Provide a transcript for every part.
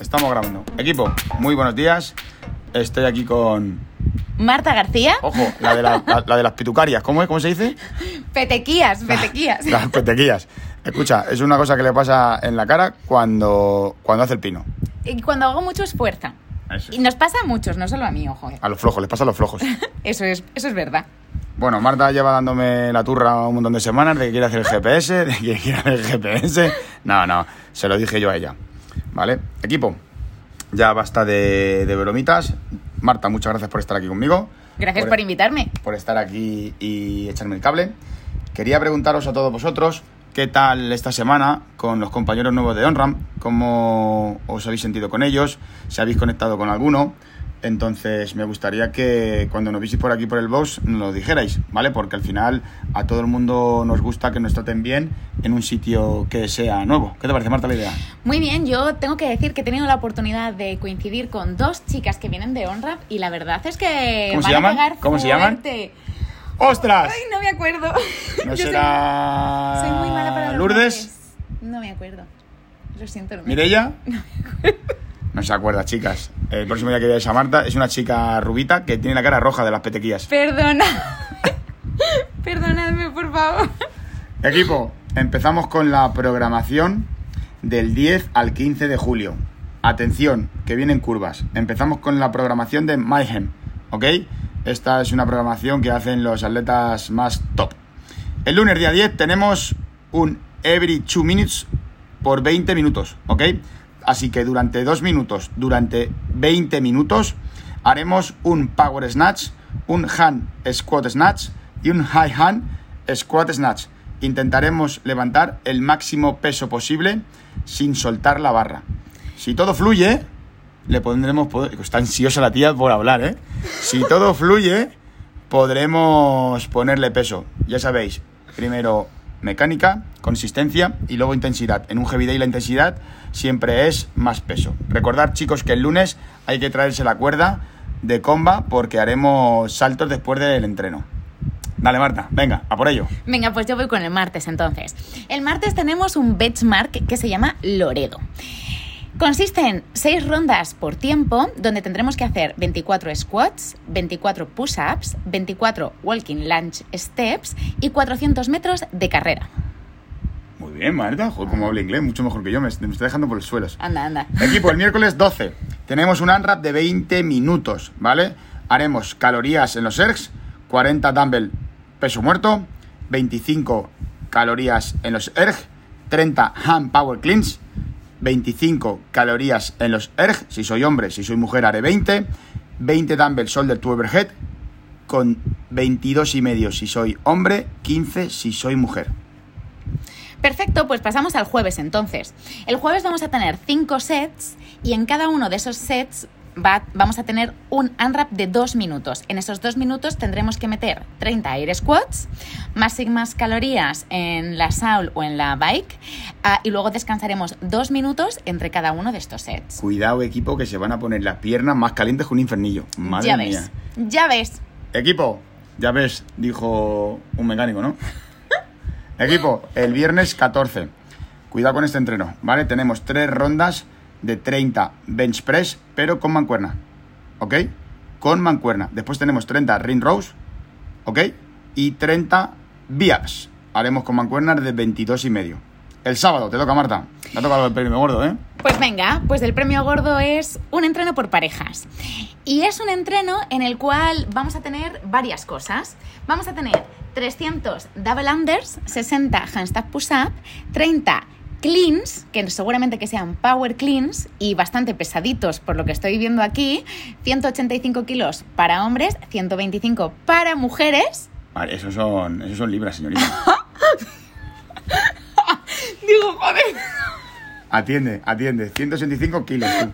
Estamos grabando. Equipo, muy buenos días. Estoy aquí con. Marta García. Ojo, la de, la, la- la de las pitucarias. ¿Cómo es? ¿Cómo se dice? Petequías, petequías. Las petequillas. Escucha, es una cosa que le pasa en la cara cuando, cuando hace el pino. Y cuando hago mucho esfuerzo. Eso. Y nos pasa a muchos, no solo a mí, ojo. eh. A los flojos, les pasa a los flojos. Eso es, eso es verdad. Bueno, Marta lleva dándome la turra un montón de semanas de que quiere hacer el GPS, de que quiere hacer el GPS. No, no, se lo dije yo a ella. ¿Vale? Equipo, ya basta de, de bromitas. Marta, muchas gracias por estar aquí conmigo. Gracias por invitarme. por estar aquí y echarme el cable. Quería preguntaros a todos vosotros qué tal esta semana con los compañeros nuevos de OnRAM, cómo os habéis sentido con ellos, si habéis conectado con alguno. Entonces me gustaría que cuando nos viséis por aquí por el box nos lo dijerais, ¿vale? Porque al final a todo el mundo nos gusta que nos traten bien en un sitio que sea nuevo. ¿Qué te parece, Marta, la idea? Muy bien, yo tengo que decir que he tenido la oportunidad de coincidir con dos chicas que vienen de OnRap y la verdad es que ¿Cómo se van a llaman? pegar ¿Cómo se llaman? ¡Ostras! Ay, no me acuerdo. ¿No Yo soy- será Soy, muy mala para los Lourdes? nombres. No me acuerdo. Lo siento. no. No se acuerda, chicas. El próximo día que veáis a Marta es una chica rubita que tiene la cara roja de las petequillas. Perdona. Perdonadme, por favor. Equipo, empezamos con la programación del 10 al 15 de julio. Atención, que vienen curvas. Empezamos con la programación de Mayhem, ¿ok? Esta es una programación que hacen los atletas más top. El lunes día 10 tenemos un every 2 minutes por 20 minutos, ¿ok? Así que durante 2 minutos, durante 20 minutos, haremos un power snatch, un hand squat snatch y un high hand squat snatch. Intentaremos levantar el máximo peso posible sin soltar la barra. Si todo fluye, le pondremos... Está ansiosa la tía por hablar, ¿eh? Si todo fluye, podremos ponerle peso. Ya sabéis, primero mecánica, consistencia y luego intensidad. En un heavy day la intensidad siempre es más peso. Recordad, chicos, que el lunes hay que traerse la cuerda de comba porque haremos saltos después del entreno. Dale, Marta, venga, a por ello. Venga, pues yo voy con el martes entonces. El martes tenemos un benchmark que se llama Loredo. Consiste en 6 rondas por tiempo, donde tendremos que hacer 24 squats, 24 push-ups, 24 walking lunge steps y 400 metros de carrera. Muy bien, Marta. Joder, como habla inglés, mucho mejor que yo. Me, me estoy dejando por los suelos. Anda, anda. Equipo, el miércoles 12 tenemos un unwrap de 20 minutos, ¿vale? Haremos calorías en los ergs, 40 dumbbell peso muerto, 25 calorías en los erg, 30 hand power cleans, 25 calorías en los erg, si soy hombre, si soy mujer haré 20, 20 dumbbell shoulder to overhead, con 22 y medio si soy hombre, 15 si soy mujer. Perfecto, pues pasamos al jueves entonces. El jueves vamos a tener 5 sets y en cada uno de esos sets va- vamos a tener un unwrap de 2 minutos. En esos 2 minutos tendremos que meter 30 air squats, más y más calorías en la saul o en la bike ah, y luego descansaremos 2 minutos entre cada uno de estos sets. Cuidado, equipo, que se van a poner las piernas más calientes que un infernillo. Madre ya mía. ves, ya ves. Equipo, ya ves, dijo un mecánico, ¿no? Equipo, el viernes 14. Cuidado con este entreno, ¿vale? Tenemos tres rondas de 30 bench press, pero con mancuerna. ¿Ok? Con mancuerna. Después tenemos 30 ring rows, ¿ok? Y 30 biaps. Haremos con mancuernas de 22 y medio. El sábado, te toca Marta. Te ha tocado el premio gordo, ¿eh? Pues venga, pues el premio gordo es un entreno por parejas. Y es un entreno en el cual vamos a tener varias cosas. Vamos a tener 300 double unders, 60 handstand push-up, 30 cleans, que seguramente que sean power cleans y bastante pesaditos por lo que estoy viendo aquí, 185 kilos para hombres, 125 para mujeres. Vale, esos son, esos son libras, señorita. Digo, joder. Atiende, atiende. 185 kilos, tú.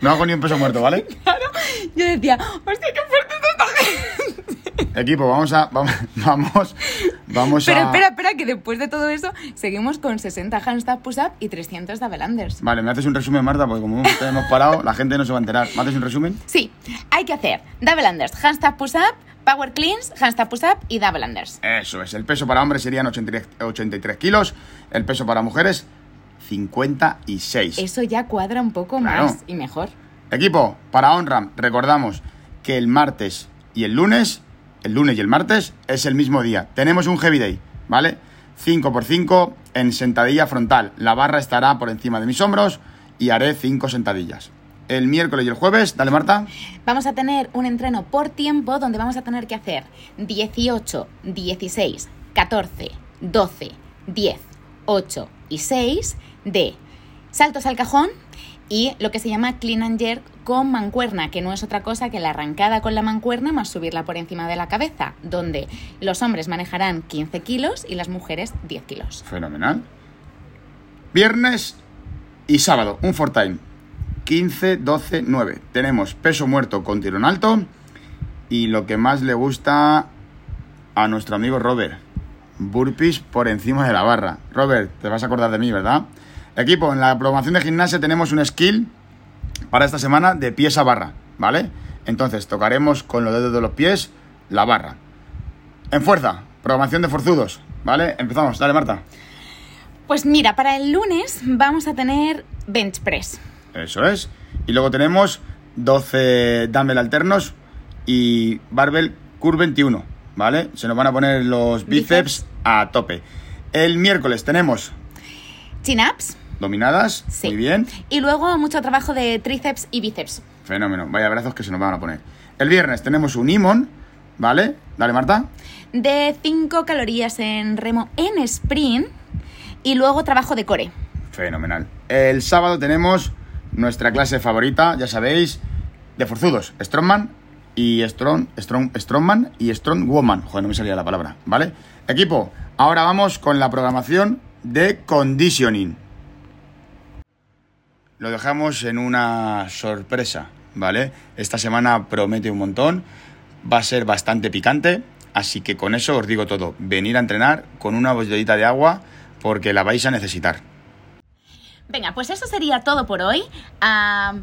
No hago ni un peso muerto, ¿vale? Claro, yo decía, hostia, qué fuerte es esta gente. Equipo, vamos a. Vamos. Vamos, vamos Pero a. espera, espera, que después de todo eso seguimos con 60 handstand push-up y 300 double unders. Vale, me haces un resumen, Marta, porque como hemos hemos parado, la gente no se va a enterar. ¿Me haces un resumen? Sí, hay que hacer double unders, handstand push-up, power cleans, handstand push-up y double unders. Eso es. El peso para hombres serían 83, 83 kilos. El peso para mujeres, 56. Eso ya cuadra un poco Claro. más y mejor. Equipo, para OnRAM, recordamos que el martes y el lunes, el lunes y el martes, es el mismo día. Tenemos un Heavy Day, ¿vale? 5x5 en sentadilla frontal. La barra estará por encima de mis hombros y haré 5 sentadillas. El miércoles y el jueves, dale Marta. Vamos a tener un entreno por tiempo donde vamos a tener que hacer 18, 16, 14, 12, 10, 8 y 6 de saltos al cajón y lo que se llama clean and jerk con mancuerna, que no es otra cosa que la arrancada con la mancuerna más subirla por encima de la cabeza, donde los hombres manejarán 15 kilos y las mujeres 10 kilos. Fenomenal. Viernes y sábado, un for time. 15, 12, 9. Tenemos peso muerto con tirón alto y lo que más le gusta a nuestro amigo Robert. Burpees por encima de la barra. Robert, te vas a acordar de mí, ¿verdad? Equipo, en la programación de gimnasia tenemos un skill para esta semana de pies a barra, ¿vale? Entonces tocaremos con los dedos de los pies la barra. En fuerza, programación de forzudos, ¿vale? Empezamos, dale Marta. Pues mira, para el lunes vamos a tener bench press. Eso es. Y luego tenemos 12 dumbbell alternos y barbell curve 21, ¿vale? Se nos van a poner los bíceps, Bíceps. a tope. El miércoles tenemos Chin-ups. Dominadas, Sí. muy bien. Y luego mucho trabajo de tríceps y bíceps. Fenómeno, vaya brazos que se nos van a poner. El viernes tenemos un imon, ¿vale? Dale Marta. De 5 calorías en remo en sprint. Y luego trabajo de core. Fenomenal. El sábado tenemos nuestra clase favorita, ya sabéis, de forzudos. Strongman y Strong, Strong, Strongman y Strong Woman. Joder, no me salía la palabra, ¿vale? Equipo, ahora vamos con la programación de conditioning. Lo dejamos en una sorpresa, ¿vale? Esta semana promete un montón, va a ser bastante picante, así que con eso os digo todo. Venir a entrenar con una botellita de agua porque la vais a necesitar. Venga, pues eso sería todo por hoy. Ah,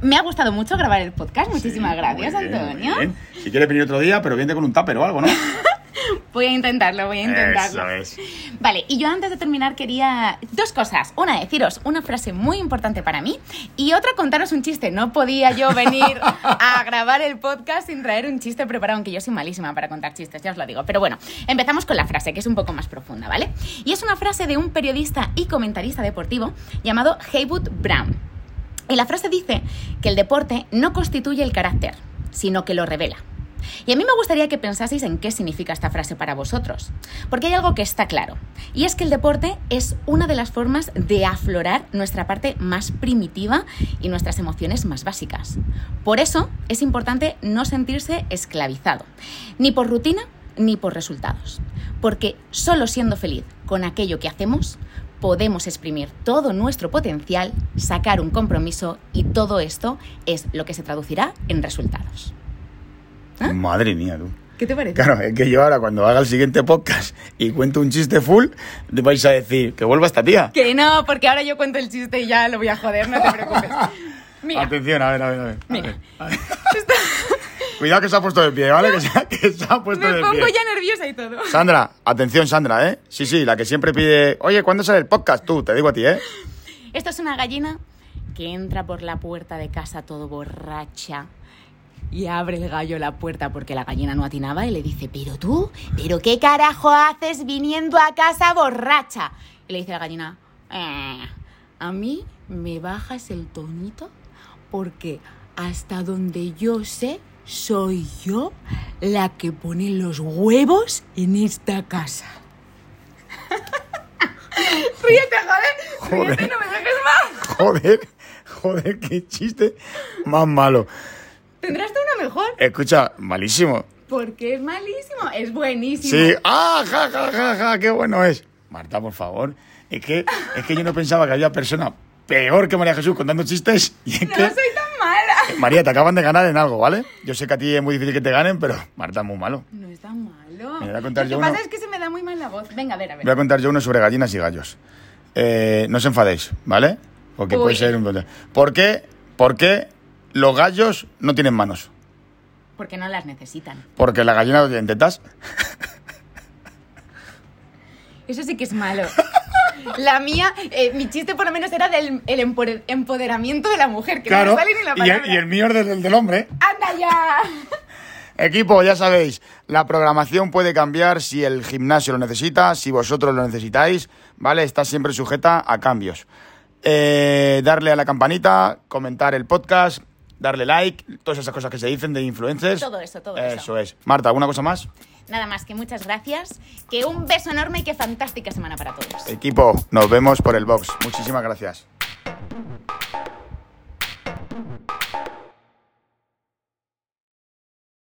me ha gustado mucho grabar el podcast. Muchísimas Sí, gracias, bien, Antonio. Si quieres venir otro día, pero viene con un tupper o algo, ¿no? Voy a intentarlo, voy a intentarlo. Eso es. Vale, y yo antes de terminar quería dos cosas. Una, deciros una frase muy importante para mí y otra, contaros un chiste. No podía yo venir a grabar el podcast sin traer un chiste preparado, aunque yo soy malísima para contar chistes, ya os lo digo. Pero bueno, empezamos con la frase, que es un poco más profunda, ¿vale? Y es una frase de un periodista y comentarista deportivo llamado Haywood Brown. Y la frase dice que el deporte no constituye el carácter, sino que lo revela. Y a mí me gustaría que pensaseis en qué significa esta frase para vosotros, porque hay algo que está claro, y es que el deporte es una de las formas de aflorar nuestra parte más primitiva y nuestras emociones más básicas. Por eso es importante no sentirse esclavizado, ni por rutina ni por resultados, porque solo siendo feliz con aquello que hacemos, podemos exprimir todo nuestro potencial, sacar un compromiso y todo esto es lo que se traducirá en resultados. ¿Ah? Madre mía, tú. ¿Qué te parece? Claro, es que yo ahora cuando haga el siguiente podcast y cuento un chiste full, vais a decir que vuelva esta tía. Que no, porque ahora yo cuento el chiste y ya lo voy a joder, no te preocupes. Mira, Atención, a ver, a ver, a ver. A Mira. ver, a ver. Cuidado que se ha puesto de pie, ¿vale? Que se ha, que se ha puesto me de pongo pie. ya nerviosa y todo. Sandra, atención, Sandra, ¿eh? Sí, sí, la que siempre pide, oye, ¿cuándo sale el podcast? Tú, te digo a ti, ¿eh? Esto es una gallina que entra por la puerta de casa todo borracha y abre el gallo la puerta porque la gallina no atinaba y le dice, pero tú, pero qué carajo haces viniendo a casa borracha. Y le dice la gallina, "Eh, a mí me bajas el tonito porque hasta donde yo sé soy yo la que pone los huevos en esta casa. Ríete, joder. Joder. Ríete, no me dejes más. Joder, joder, qué chiste más malo. ¿Tendrás tú una mejor? Escucha, malísimo. Porque es malísimo. Es buenísimo. Sí, ah, ja, ja, ja, ja, qué bueno es. Marta, por favor. Es que, es que yo no pensaba que había persona peor que María Jesús contando chistes. Y es No que, soy tan mala. María, te acaban de ganar en algo, ¿vale? Yo sé que a ti es muy difícil que te ganen, pero Marta es muy malo. No es tan malo. Me voy a contar Lo yo que pasa es que se me da muy mal la voz. Venga, a ver, a ver. Voy a contar yo uno sobre gallinas y gallos. Eh, no os enfadéis, ¿vale? Porque Uy. puede ser un... ¿Por qué, ¿Por qué los gallos no tienen manos? Porque no las necesitan. Porque la gallina no tiene tetas. Eso sí que es malo. La mía, eh, mi chiste por lo menos era del el empoder- empoderamiento de la mujer, que no Claro, sale ni la y el, palabra. y el mío es del, del hombre. ¡Anda ya! Equipo, ya sabéis, la programación puede cambiar si el gimnasio lo necesita, si vosotros lo necesitáis, ¿vale? Está siempre sujeta a cambios. Eh, darle a la campanita, comentar el podcast, darle like, todas esas cosas que se dicen de influencers. Todo eso, todo eso. Eso es. Marta, ¿alguna cosa más? Nada más que muchas gracias, que un beso enorme y que fantástica semana para todos. Equipo, nos vemos por el box. Muchísimas gracias.